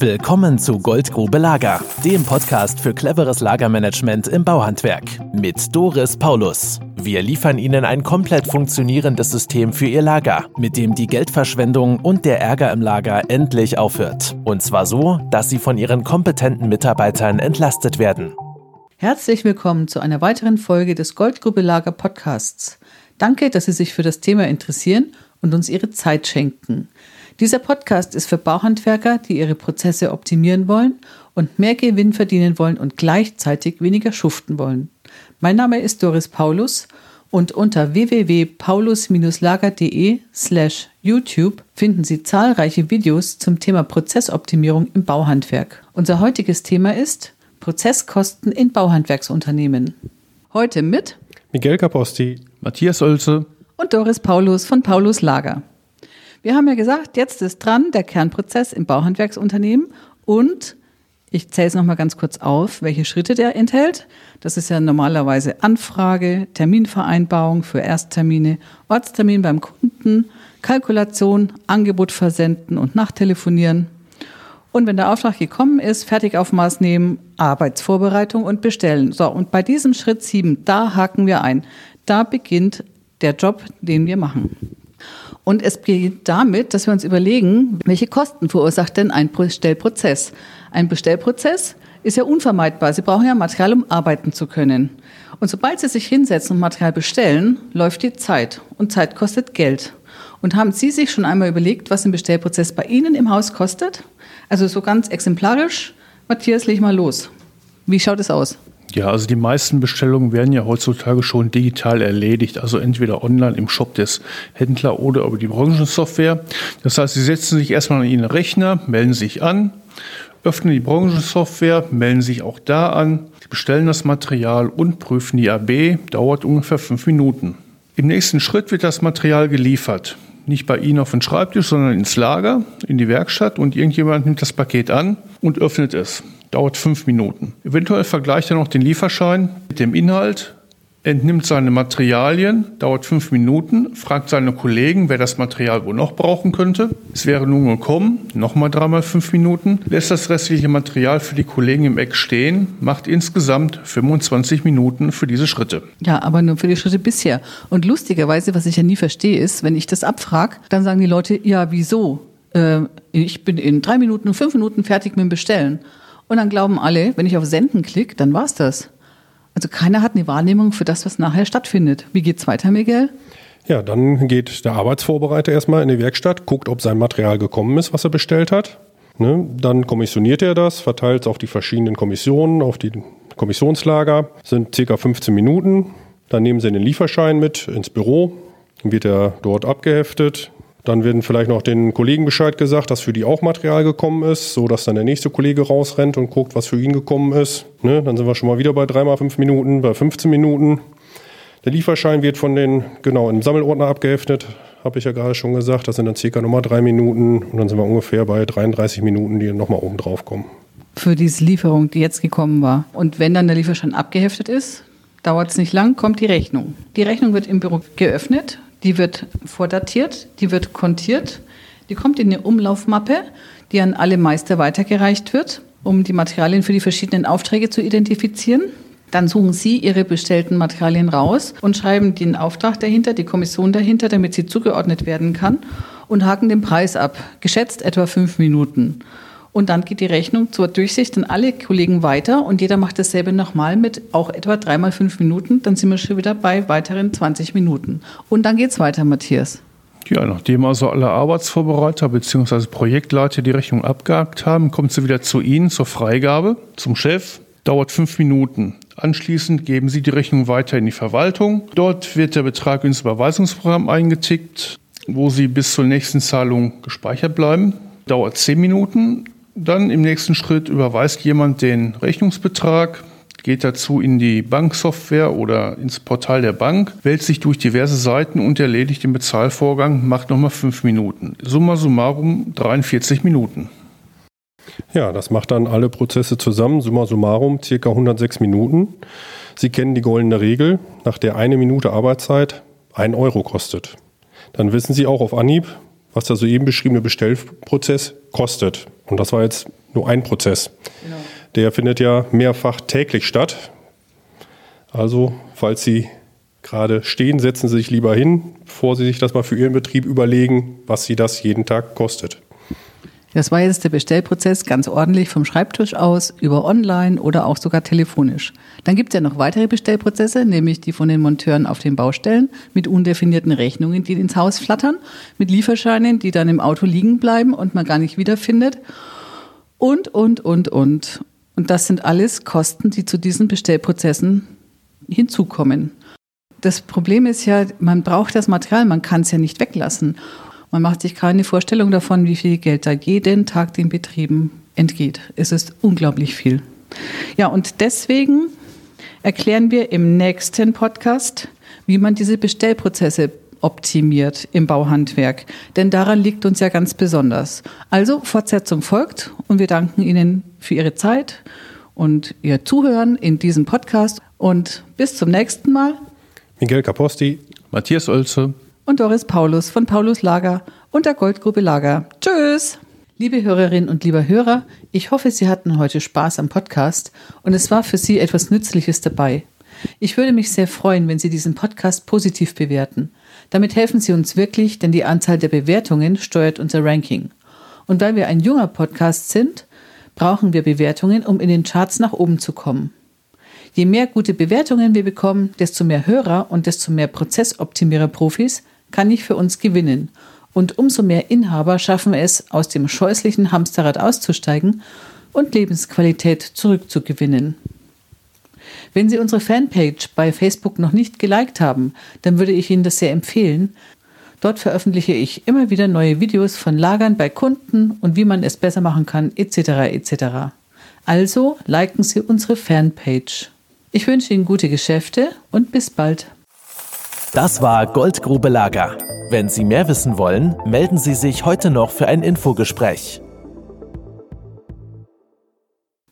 Willkommen zu Goldgrube Lager, dem Podcast für cleveres Lagermanagement im Bauhandwerk mit Doris Paulus. Wir liefern Ihnen ein komplett funktionierendes System für Ihr Lager, mit dem die Geldverschwendung und der Ärger im Lager endlich aufhört. Und zwar so, dass Sie von Ihren kompetenten Mitarbeitern entlastet werden. Herzlich willkommen zu einer weiteren Folge des Goldgrube Lager Podcasts. Danke, dass Sie sich für das Thema interessieren und uns Ihre Zeit schenken. Dieser Podcast ist für Bauhandwerker, die ihre Prozesse optimieren wollen und mehr Gewinn verdienen wollen und gleichzeitig weniger schuften wollen. Mein Name ist Doris Paulus und unter www.paulus-lager.de slash YouTube finden Sie zahlreiche Videos zum Thema Prozessoptimierung im Bauhandwerk. Unser heutiges Thema ist Prozesskosten in Bauhandwerksunternehmen. Heute mit Miguel Caposti, Matthias Oelze und Doris Paulus von Paulus Lager. Wir haben ja gesagt, jetzt ist dran der Kernprozess im Bauhandwerksunternehmen und ich zähle es nochmal ganz kurz auf, welche Schritte der enthält. Das ist ja normalerweise Anfrage, Terminvereinbarung für Ersttermine, Ortstermin beim Kunden, Kalkulation, Angebot versenden und nachtelefonieren. Und wenn der Auftrag gekommen ist, Fertigaufmaß nehmen, Arbeitsvorbereitung und bestellen. So, und bei diesem Schritt 7, da haken wir ein. Da beginnt der Job, den wir machen. Und es beginnt damit, dass wir uns überlegen, welche Kosten verursacht denn ein Bestellprozess? Ein Bestellprozess ist ja unvermeidbar. Sie brauchen ja Material, um arbeiten zu können. Und sobald Sie sich hinsetzen und Material bestellen, läuft die Zeit. Und Zeit kostet Geld. Und haben Sie sich schon einmal überlegt, was ein Bestellprozess bei Ihnen im Haus kostet? Also so ganz exemplarisch. Matthias, leg mal los. Wie schaut es aus? Ja, also die meisten Bestellungen werden ja heutzutage schon digital erledigt, also entweder online im Shop des Händlers oder über die Branchensoftware. Das heißt, Sie setzen sich erstmal an Ihren Rechner, melden sich an, öffnen die Branchensoftware, melden sich auch da an, bestellen das Material und prüfen die AB, dauert ungefähr fünf Minuten. Im nächsten Schritt wird das Material geliefert. Nicht bei Ihnen auf den Schreibtisch, sondern ins Lager, in die Werkstatt und irgendjemand nimmt das Paket an und öffnet es dauert fünf Minuten. Eventuell vergleicht er noch den Lieferschein mit dem Inhalt, entnimmt seine Materialien, dauert fünf Minuten, fragt seine Kollegen, wer das Material wohl noch brauchen könnte. Es wäre nun gekommen, nochmal dreimal fünf Minuten, lässt das restliche Material für die Kollegen im Eck stehen, macht insgesamt 25 Minuten für diese Schritte. Ja, aber nur für die Schritte bisher. Und lustigerweise, was ich ja nie verstehe, ist, wenn ich das abfrage, dann sagen die Leute, ja, wieso? Äh, ich bin in drei Minuten, fünf Minuten fertig mit dem Bestellen. Und dann glauben alle, wenn ich auf Senden klicke, dann war's das. Also keiner hat eine Wahrnehmung für das, was nachher stattfindet. Wie geht's weiter, Miguel? Ja, dann geht der Arbeitsvorbereiter erstmal in die Werkstatt, guckt, ob sein Material gekommen ist, was er bestellt hat. Ne? Dann kommissioniert er das, verteilt es auf die verschiedenen Kommissionen, auf die Kommissionslager. Sind circa 15 Minuten. Dann nehmen sie den Lieferschein mit ins Büro, dann wird er dort abgeheftet, dann werden vielleicht noch den Kollegen Bescheid gesagt, dass für die auch Material gekommen ist, so dass dann der nächste Kollege rausrennt und guckt, was für ihn gekommen ist. Ne? Dann sind wir schon mal wieder bei dreimal fünf Minuten, bei 15 Minuten. Der Lieferschein wird von den, genau, im Sammelordner abgeheftet, habe ich ja gerade schon gesagt. Das sind dann circa nochmal drei Minuten und dann sind wir ungefähr bei 33 Minuten, die nochmal oben drauf kommen. Für diese Lieferung, die jetzt gekommen war. Und wenn dann der Lieferschein abgeheftet ist, dauert es nicht lang, kommt die Rechnung. Die Rechnung wird im Büro geöffnet, die wird vordatiert, die wird kontiert, die kommt in eine Umlaufmappe, die an alle Meister weitergereicht wird, um die Materialien für die verschiedenen Aufträge zu identifizieren. Dann suchen Sie Ihre bestellten Materialien raus und schreiben den Auftrag dahinter, die Kommission dahinter, damit sie zugeordnet werden kann und haken den Preis ab, geschätzt etwa fünf Minuten. Und dann geht die Rechnung zur Durchsicht an alle Kollegen weiter und jeder macht dasselbe nochmal mit auch etwa dreimal fünf Minuten. Dann sind wir schon wieder bei weiteren 20 Minuten. Und dann geht es weiter, Matthias. Ja, nachdem also alle Arbeitsvorbereiter bzw. Projektleiter die Rechnung abgehakt haben, kommt sie wieder zu Ihnen zur Freigabe, zum Chef. Dauert fünf Minuten. Anschließend geben Sie die Rechnung weiter in die Verwaltung. Dort wird der Betrag ins Überweisungsprogramm eingetickt, wo Sie bis zur nächsten Zahlung gespeichert bleiben. Dauert zehn Minuten. Dann im nächsten Schritt überweist jemand den Rechnungsbetrag, geht dazu in die Banksoftware oder ins Portal der Bank, wählt sich durch diverse Seiten und erledigt den Bezahlvorgang, macht nochmal fünf Minuten. Summa summarum 43 Minuten. Ja, das macht dann alle Prozesse zusammen, summa summarum circa 106 Minuten. Sie kennen die goldene Regel, nach der eine Minute Arbeitszeit ein Euro kostet. Dann wissen Sie auch auf Anhieb, was der soeben beschriebene Bestellprozess kostet. Und das war jetzt nur ein Prozess. Genau. Der findet ja mehrfach täglich statt. Also, falls Sie gerade stehen, setzen Sie sich lieber hin, bevor Sie sich das mal für Ihren Betrieb überlegen, was Sie das jeden Tag kostet. Das war jetzt der Bestellprozess ganz ordentlich vom Schreibtisch aus, über online oder auch sogar telefonisch. Dann gibt es ja noch weitere Bestellprozesse, nämlich die von den Monteuren auf den Baustellen mit undefinierten Rechnungen, die ins Haus flattern, mit Lieferscheinen, die dann im Auto liegen bleiben und man gar nicht wiederfindet. Und, und, und, und. Und das sind alles Kosten, die zu diesen Bestellprozessen hinzukommen. Das Problem ist ja, man braucht das Material, man kann es ja nicht weglassen. Man macht sich keine Vorstellung davon, wie viel Geld da jeden Tag den Betrieben entgeht. Es ist unglaublich viel. Ja, und deswegen erklären wir im nächsten Podcast, wie man diese Bestellprozesse optimiert im Bauhandwerk. Denn daran liegt uns ja ganz besonders. Also Fortsetzung folgt und wir danken Ihnen für Ihre Zeit und Ihr Zuhören in diesem Podcast. Und bis zum nächsten Mal. Miguel Caposti, Matthias Oelze und Doris Paulus von Paulus Lager und der Goldgrube Lager. Tschüss! Liebe Hörerinnen und lieber Hörer, ich hoffe, Sie hatten heute Spaß am Podcast und es war für Sie etwas Nützliches dabei. Ich würde mich sehr freuen, wenn Sie diesen Podcast positiv bewerten. Damit helfen Sie uns wirklich, denn die Anzahl der Bewertungen steuert unser Ranking. Und weil wir ein junger Podcast sind, brauchen wir Bewertungen, um in den Charts nach oben zu kommen. Je mehr gute Bewertungen wir bekommen, desto mehr Hörer und desto mehr Prozessoptimierer-Profis kann ich für uns gewinnen. Und umso mehr Inhaber schaffen es, aus dem scheußlichen Hamsterrad auszusteigen und Lebensqualität zurückzugewinnen. Wenn Sie unsere Fanpage bei Facebook noch nicht geliked haben, dann würde ich Ihnen das sehr empfehlen. Dort veröffentliche ich immer wieder neue Videos von Lagern bei Kunden und wie man es besser machen kann, etc. etc. Also liken Sie unsere Fanpage. Ich wünsche Ihnen gute Geschäfte und bis bald. Das war Goldgrube Lager. Wenn Sie mehr wissen wollen, melden Sie sich heute noch für ein Infogespräch.